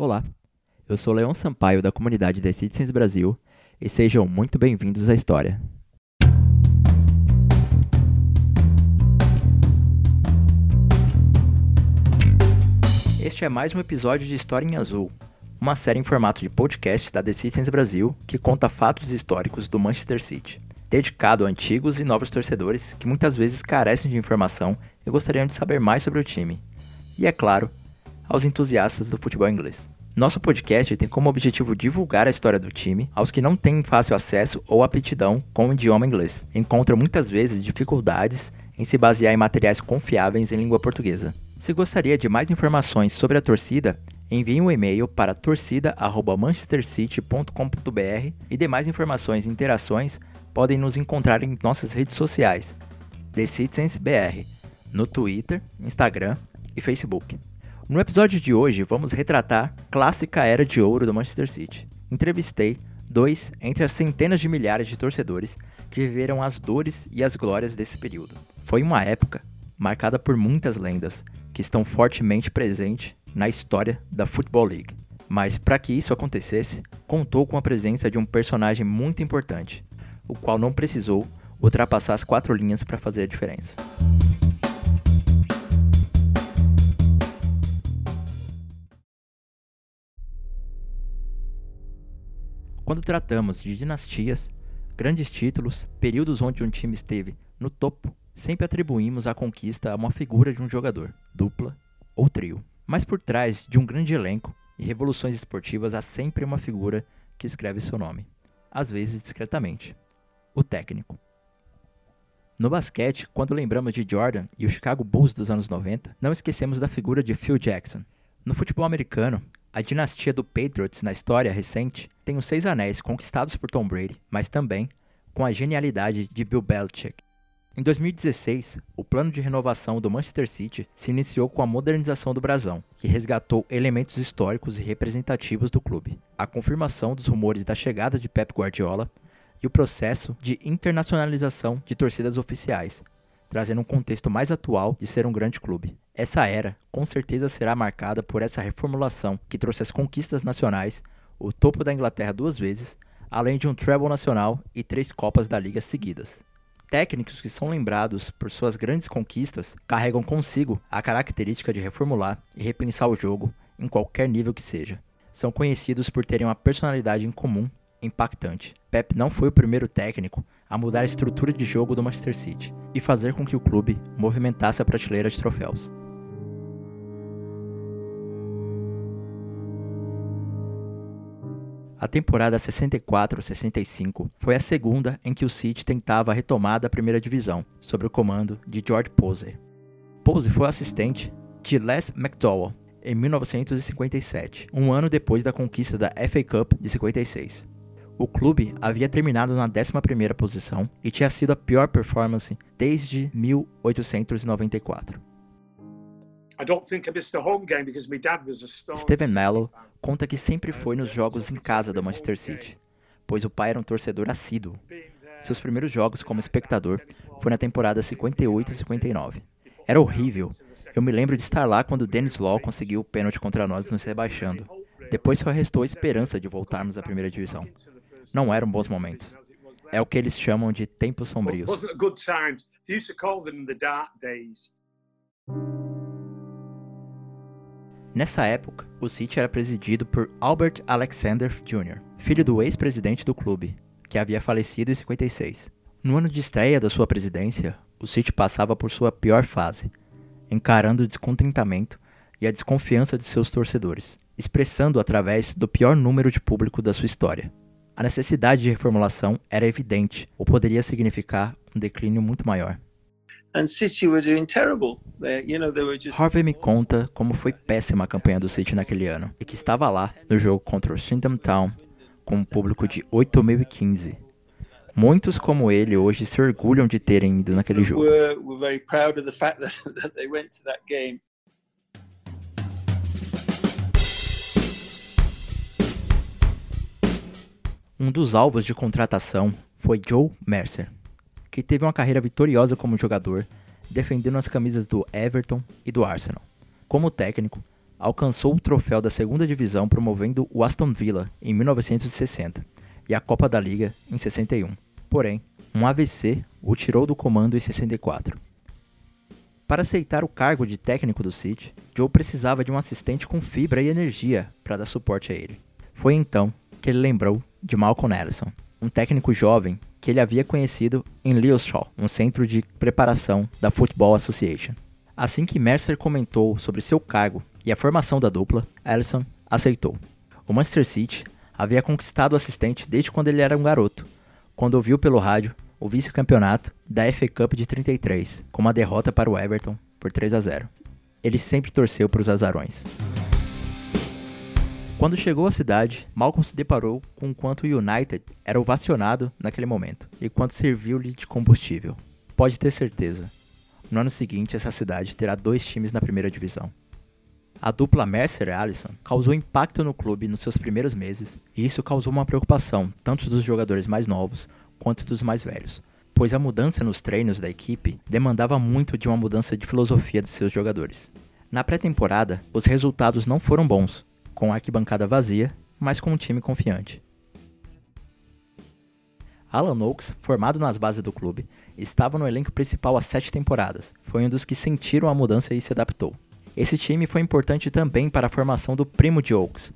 Olá, eu sou Leon Sampaio da comunidade The Citizens Brasil e sejam muito bem-vindos à história. Este é mais um episódio de História em Azul, uma série em formato de podcast da The Citizens Brasil que conta fatos históricos do Manchester City, dedicado a antigos e novos torcedores que muitas vezes carecem de informação e gostariam de saber mais sobre o time. E é claro, aos entusiastas do futebol inglês. Nosso podcast tem como objetivo divulgar a história do time aos que não têm fácil acesso ou aptidão com o idioma inglês. Encontram muitas vezes dificuldades em se basear em materiais confiáveis em língua portuguesa. Se gostaria de mais informações sobre a torcida, envie um e-mail para torcida@manchestercity.com.br e demais informações e interações podem nos encontrar em nossas redes sociais, The Citizens BR, no Twitter, Instagram e Facebook. No episódio de hoje, vamos retratar clássica era de ouro do Manchester City. Entrevistei dois entre as centenas de milhares de torcedores que viveram as dores e as glórias desse período. Foi uma época marcada por muitas lendas que estão fortemente presentes na história da Football League. Mas para que isso acontecesse, contou com a presença de um personagem muito importante, o qual não precisou ultrapassar as quatro linhas para fazer a diferença. Quando tratamos de dinastias, grandes títulos, períodos onde um time esteve no topo sempre atribuímos a conquista a uma figura de um jogador, dupla ou trio. Mas por trás de um grande elenco e revoluções esportivas há sempre uma figura que escreve seu nome, às vezes discretamente: o técnico. No basquete, quando lembramos de Jordan e o Chicago Bulls dos anos 90, não esquecemos da figura de Phil Jackson. No futebol americano, a dinastia do Patriots na história recente tem os seis anéis conquistados por Tom Brady, mas também com a genialidade de Bill Belichick, em 2016, o plano de renovação do Manchester City se iniciou com a modernização do brasão, que resgatou elementos históricos e representativos do clube, a confirmação dos rumores da chegada de Pep Guardiola e o processo de internacionalização de torcidas oficiais, trazendo um contexto mais atual de ser um grande clube. Essa era, com certeza, será marcada por essa reformulação que trouxe as conquistas nacionais, o topo da Inglaterra duas vezes, além de um treble nacional e três Copas da Liga seguidas. Técnicos que são lembrados por suas grandes conquistas carregam consigo a característica de reformular e repensar o jogo em qualquer nível que seja. São conhecidos por terem uma personalidade em comum impactante. Pep não foi o primeiro técnico a mudar a estrutura de jogo do Manchester City e fazer com que o clube movimentasse a prateleira de troféus. A temporada 64-65 foi a segunda em que o City tentava a retomada da primeira divisão, sob o comando de George Posey. Posey foi assistente de Les McDowell em 1957, um ano depois da conquista da FA Cup de 56. O clube havia terminado na 11ª posição e tinha sido a pior performance desde 1894. Steven Mello conta que sempre foi nos jogos em casa do Manchester City, pois o pai era um torcedor assíduo. Seus primeiros jogos como espectador foi na temporada 58 e 59. Era horrível. Eu me lembro de estar lá quando Dennis Law conseguiu o pênalti contra nós nos rebaixando. Depois só restou a esperança de voltarmos à primeira divisão. Não eram bons momentos. É o que eles chamam de tempos sombrios. Nessa época, o City era presidido por Albert Alexander Jr., filho do ex-presidente do clube, que havia falecido em 56. No ano de estreia da sua presidência, o City passava por sua pior fase, encarando o descontentamento e a desconfiança de seus torcedores, expressando através do pior número de público da sua história. A necessidade de reformulação era evidente, ou poderia significar um declínio muito maior. Harvey me conta como foi péssima a campanha do City naquele ano e que estava lá no jogo contra o Swindon Town com um público de 8.015. Muitos como ele hoje se orgulham de terem ido naquele jogo. Um dos alvos de contratação foi Joe Mercer, que teve uma carreira vitoriosa como jogador, defendendo as camisas do Everton e do Arsenal. Como técnico, alcançou o troféu da segunda divisão promovendo o Aston Villa em 1960 e a Copa da Liga em 61. Porém, um AVC o tirou do comando em 64. Para aceitar o cargo de técnico do City, Joe precisava de um assistente com fibra e energia para dar suporte a ele. Foi então que ele lembrou de Malcolm Ellison, um técnico jovem que ele havia conhecido em Lewishall, um centro de preparação da Football Association. Assim que Mercer comentou sobre seu cargo e a formação da dupla, Ellison aceitou. O Manchester City havia conquistado o assistente desde quando ele era um garoto, quando ouviu pelo rádio o vice-campeonato da FA Cup de 33, com uma derrota para o Everton por 3 a 0. Ele sempre torceu para os azarões. Quando chegou à cidade, Malcolm se deparou com quanto o United era ovacionado naquele momento e quanto serviu-lhe de combustível. Pode ter certeza, no ano seguinte essa cidade terá dois times na primeira divisão. A dupla Mercer e Allison causou impacto no clube nos seus primeiros meses, e isso causou uma preocupação tanto dos jogadores mais novos quanto dos mais velhos, pois a mudança nos treinos da equipe demandava muito de uma mudança de filosofia de seus jogadores. Na pré-temporada, os resultados não foram bons, com a arquibancada vazia, mas com um time confiante. Alan Oaks, formado nas bases do clube, estava no elenco principal há sete temporadas. Foi um dos que sentiram a mudança e se adaptou. Esse time foi importante também para a formação do primo de Oaks,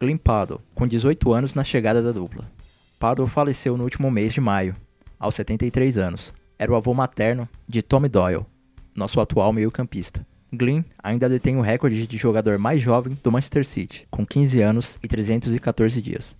Glenn Paddle, com 18 anos na chegada da dupla. Paddle faleceu no último mês de maio, aos 73 anos. Era o avô materno de Tommy Doyle, nosso atual meio-campista. Glynn ainda detém o recorde de jogador mais jovem do Manchester City, com 15 anos e 314 dias.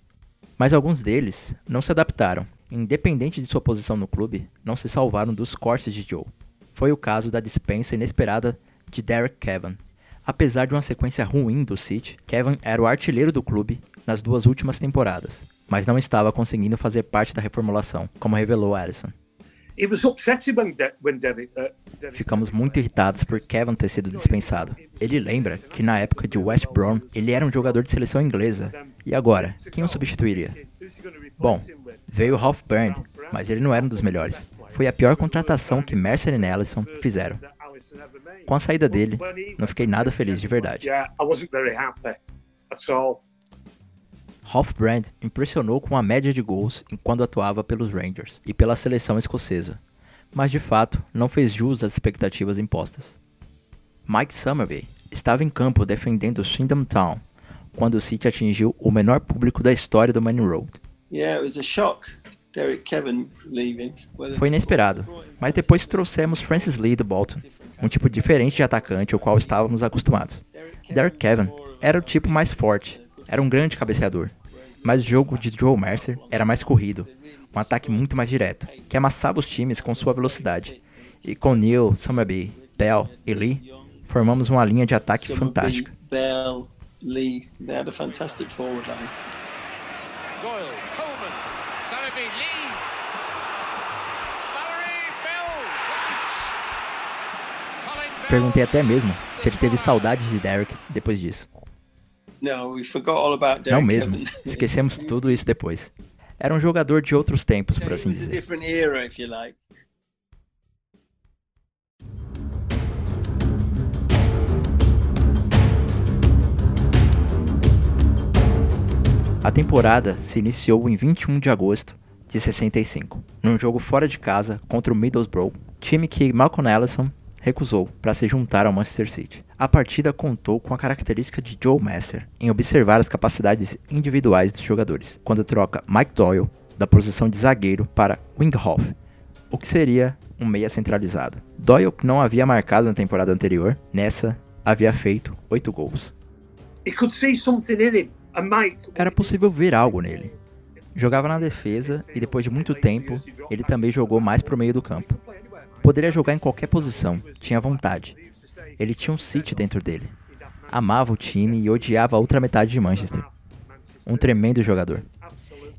Mas alguns deles não se adaptaram. Independente de sua posição no clube, não se salvaram dos cortes de Joe. Foi o caso da dispensa inesperada de Derek Kevin. Apesar de uma sequência ruim do City, Kevin era o artilheiro do clube nas duas últimas temporadas, mas não estava conseguindo fazer parte da reformulação, como revelou Alisson. Ficamos muito irritados por Kevin ter sido dispensado. Ele lembra que na época de West Brom, ele era um jogador de seleção inglesa. E agora, quem o substituiria? Bom, veio Ralph Brand, mas ele não era um dos melhores. Foi a pior contratação que Mercer e Allison fizeram. Com a saída dele, não fiquei nada feliz de verdade. Hofbrand impressionou com a média de gols enquanto atuava pelos Rangers e pela seleção escocesa, mas de fato não fez jus às expectativas impostas. Mike Summerby estava em campo defendendo Swindon Town quando o City atingiu o menor público da história do Manning Road. Foi inesperado, mas depois trouxemos Francis Lee do Bolton, um tipo diferente de atacante ao qual estávamos acostumados. Derek Kevin era o tipo mais forte, era um grande cabeceador, mas o jogo de Joe Mercer era mais corrido, um ataque muito mais direto, que amassava os times com sua velocidade. E com Neil, Summerby, Bell e Lee, formamos uma linha de ataque fantástica. Bell, Lee, they had a fantastic forward line. Doyle, Coleman, Summerby, Lee, Perguntei até mesmo se ele teve saudades de Derek depois disso. Não mesmo. Esquecemos tudo isso depois. Era um jogador de outros tempos, por assim dizer. A temporada se iniciou em 21 de agosto de 65, num jogo fora de casa contra o Middlesbrough, time que Malcolm Ellison recusou para se juntar ao Manchester City. A partida contou com a característica de Joe Master em observar as capacidades individuais dos jogadores, quando troca Mike Doyle da posição de zagueiro para Winghoff, o que seria um meia centralizado. Doyle, que não havia marcado na temporada anterior, nessa havia feito 8 gols. Era possível ver algo nele. Jogava na defesa e depois de muito tempo, ele também jogou mais para o meio do campo. Poderia jogar em qualquer posição, tinha vontade. Ele tinha um City dentro dele. Amava o time e odiava a outra metade de Manchester. Um tremendo jogador.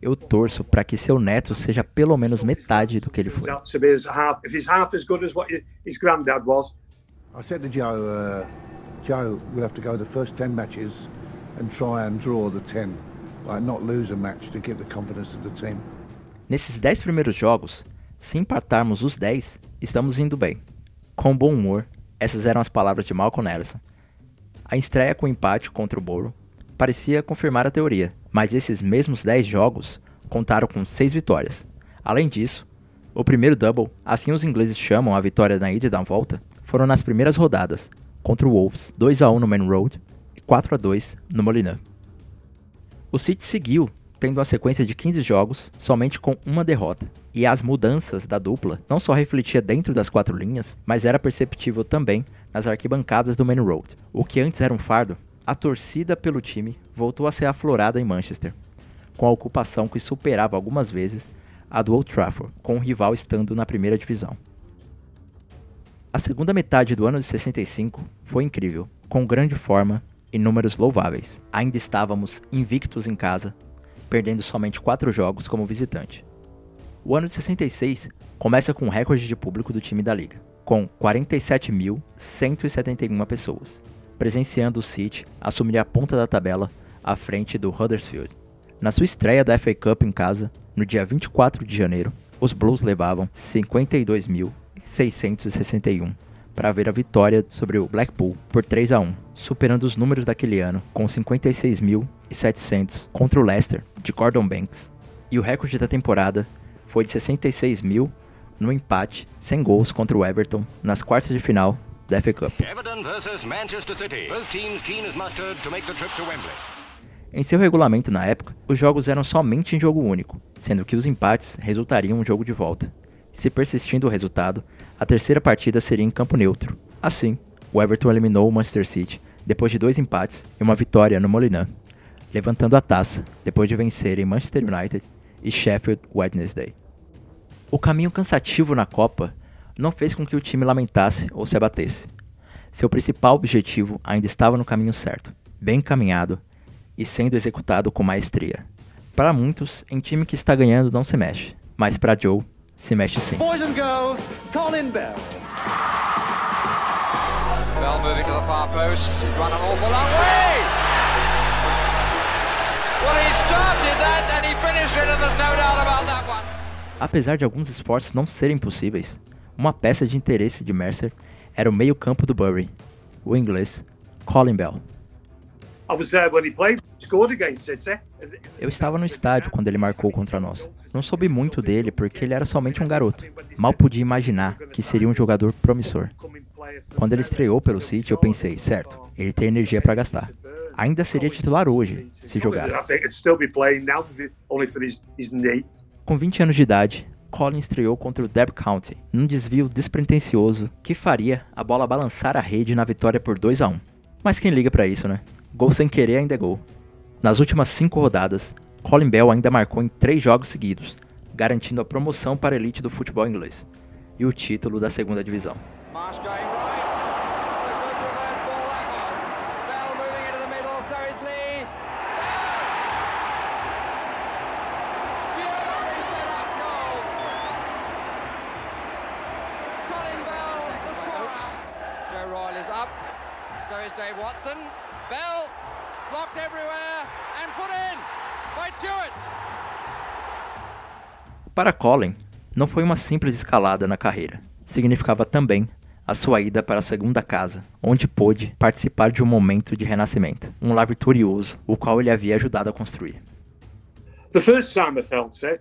Eu torço para que seu neto seja pelo menos metade do que ele foi. I said to Joe, uh, Joe, we'll have to go the first 10 matches and try and draw the 10, like not lose a match to give the confidence of the team. Nesses 10 primeiros jogos, se empatarmos os 10, estamos indo bem. Com bom humor, essas eram as palavras de Malcolm Ellison. A estreia com empate contra o Borough parecia confirmar a teoria, mas esses mesmos 10 jogos contaram com 6 vitórias. Além disso, o primeiro double, assim os ingleses chamam a vitória na ida e da volta, foram nas primeiras rodadas, contra o Wolves, 2 a 1 no Main Road e 4 a 2 no Molineux. O City seguiu tendo uma sequência de 15 jogos somente com uma derrota. E as mudanças da dupla não só refletia dentro das quatro linhas, mas era perceptível também nas arquibancadas do Main Road. O que antes era um fardo, a torcida pelo time voltou a ser aflorada em Manchester, com a ocupação que superava algumas vezes a do Old Trafford, com o rival estando na primeira divisão. A segunda metade do ano de 65 foi incrível, com grande forma e números louváveis. Ainda estávamos invictos em casa, perdendo somente 4 jogos como visitante. O ano de 66 começa com um recorde de público do time da liga, com 47.171 pessoas, presenciando o City assumir a ponta da tabela à frente do Huddersfield. Na sua estreia da FA Cup em casa, no dia 24 de janeiro, os Blues levavam 52.661 para ver a vitória sobre o Blackpool por 3 a 1, superando os números daquele ano com 56.700 contra o Leicester de Gordon Banks. E o recorde da temporada foi de 66 mil no empate sem gols contra o Everton nas quartas de final da FA Cup. Em seu regulamento na época, os jogos eram somente em jogo único, sendo que os empates resultariam em um jogo de volta. Se persistindo o resultado, a terceira partida seria em campo neutro. Assim, o Everton eliminou o Manchester City depois de dois empates e uma vitória no Molineux, levantando a taça depois de vencerem Manchester United e Sheffield Wednesday. O caminho cansativo na Copa não fez com que o time lamentasse ou se abatesse. Seu principal objetivo ainda estava no caminho certo, bem encaminhado e sendo executado com maestria. Para muitos, em time que está ganhando não se mexe, mas para Joe, se mexe sim. Boys and girls, Colin Bell. Bell moving to the far post. He's run an awful long way. Apesar de alguns esforços não serem possíveis, uma peça de interesse de Mercer era o meio-campo do Bury, o inglês Colin Bell. Eu estava no estádio quando ele marcou contra nós. Não soube muito dele porque ele era somente um garoto. Mal podia imaginar que seria um jogador promissor. Quando ele estreou pelo City, eu pensei, certo, ele tem energia para gastar. Ainda seria titular hoje, se jogasse. Com 20 anos de idade, Colin estreou contra o Derby County, num desvio despretensioso que faria a bola balançar a rede na vitória por 2 a 1. Mas quem liga para isso, né? Gol sem querer ainda é gol. Nas últimas cinco rodadas, Colin Bell ainda marcou em três jogos seguidos, garantindo a promoção para a elite do futebol inglês e o título da segunda divisão. Dave Watson. Bell blocked everywhere and put in by Jewett. Para Colin, não foi uma simples escalada na carreira. Significava também a sua ida para a segunda casa, onde pôde participar de um momento de renascimento, um lar vitorioso, o qual ele havia ajudado a construir. The first time I felt it,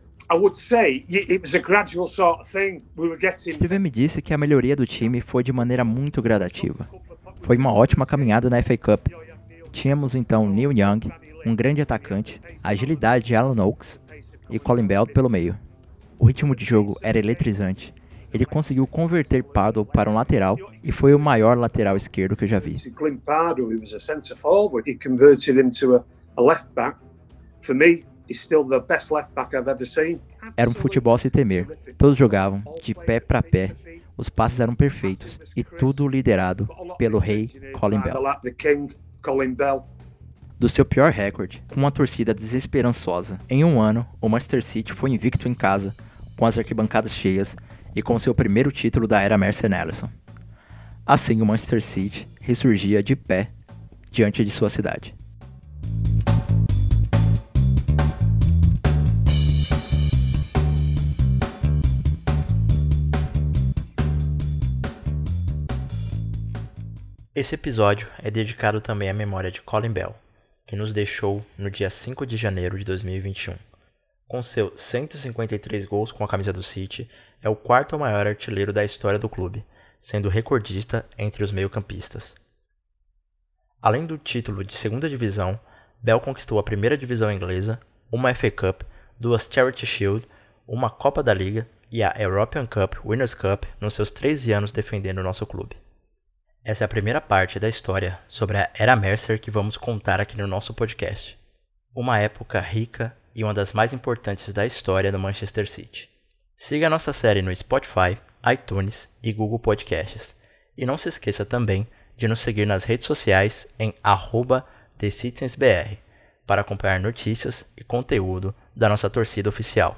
Steven me disse que a melhoria do time foi de maneira muito gradativa. Foi uma ótima caminhada na FA Cup. Tínhamos então Neil Young, um grande atacante, a agilidade de Alan Oaks e Colin Bell pelo meio. O ritmo de jogo era eletrizante. Ele conseguiu converter Pardo para um lateral e foi o maior lateral esquerdo que eu já vi. Era um futebol a se temer. Todos jogavam de pé para pé os passes eram perfeitos e tudo liderado pelo rei Colin Bell. Do seu pior recorde, com uma torcida desesperançosa, em um ano, o Manchester City foi invicto em casa, com as arquibancadas cheias e com seu primeiro título da era Mercer Nelson. Assim, o Manchester City ressurgia de pé diante de sua cidade. Esse episódio é dedicado também à memória de Colin Bell, que nos deixou no dia 5 de janeiro de 2021. Com seus 153 gols com a camisa do City, é o quarto maior artilheiro da história do clube, sendo recordista entre os meio-campistas. Além do título de segunda divisão, Bell conquistou a primeira divisão inglesa, uma FA Cup, duas Charity Shield, uma Copa da Liga e a European Cup Winners' Cup nos seus 13 anos defendendo o nosso clube. Essa é a primeira parte da história sobre a Era Mercer que vamos contar aqui no nosso podcast. Uma época rica e uma das mais importantes da história do Manchester City. Siga a nossa série no Spotify, iTunes e Google Podcasts. E não se esqueça também de nos seguir nas redes sociais em TheCitizensBR para acompanhar notícias e conteúdo da nossa torcida oficial.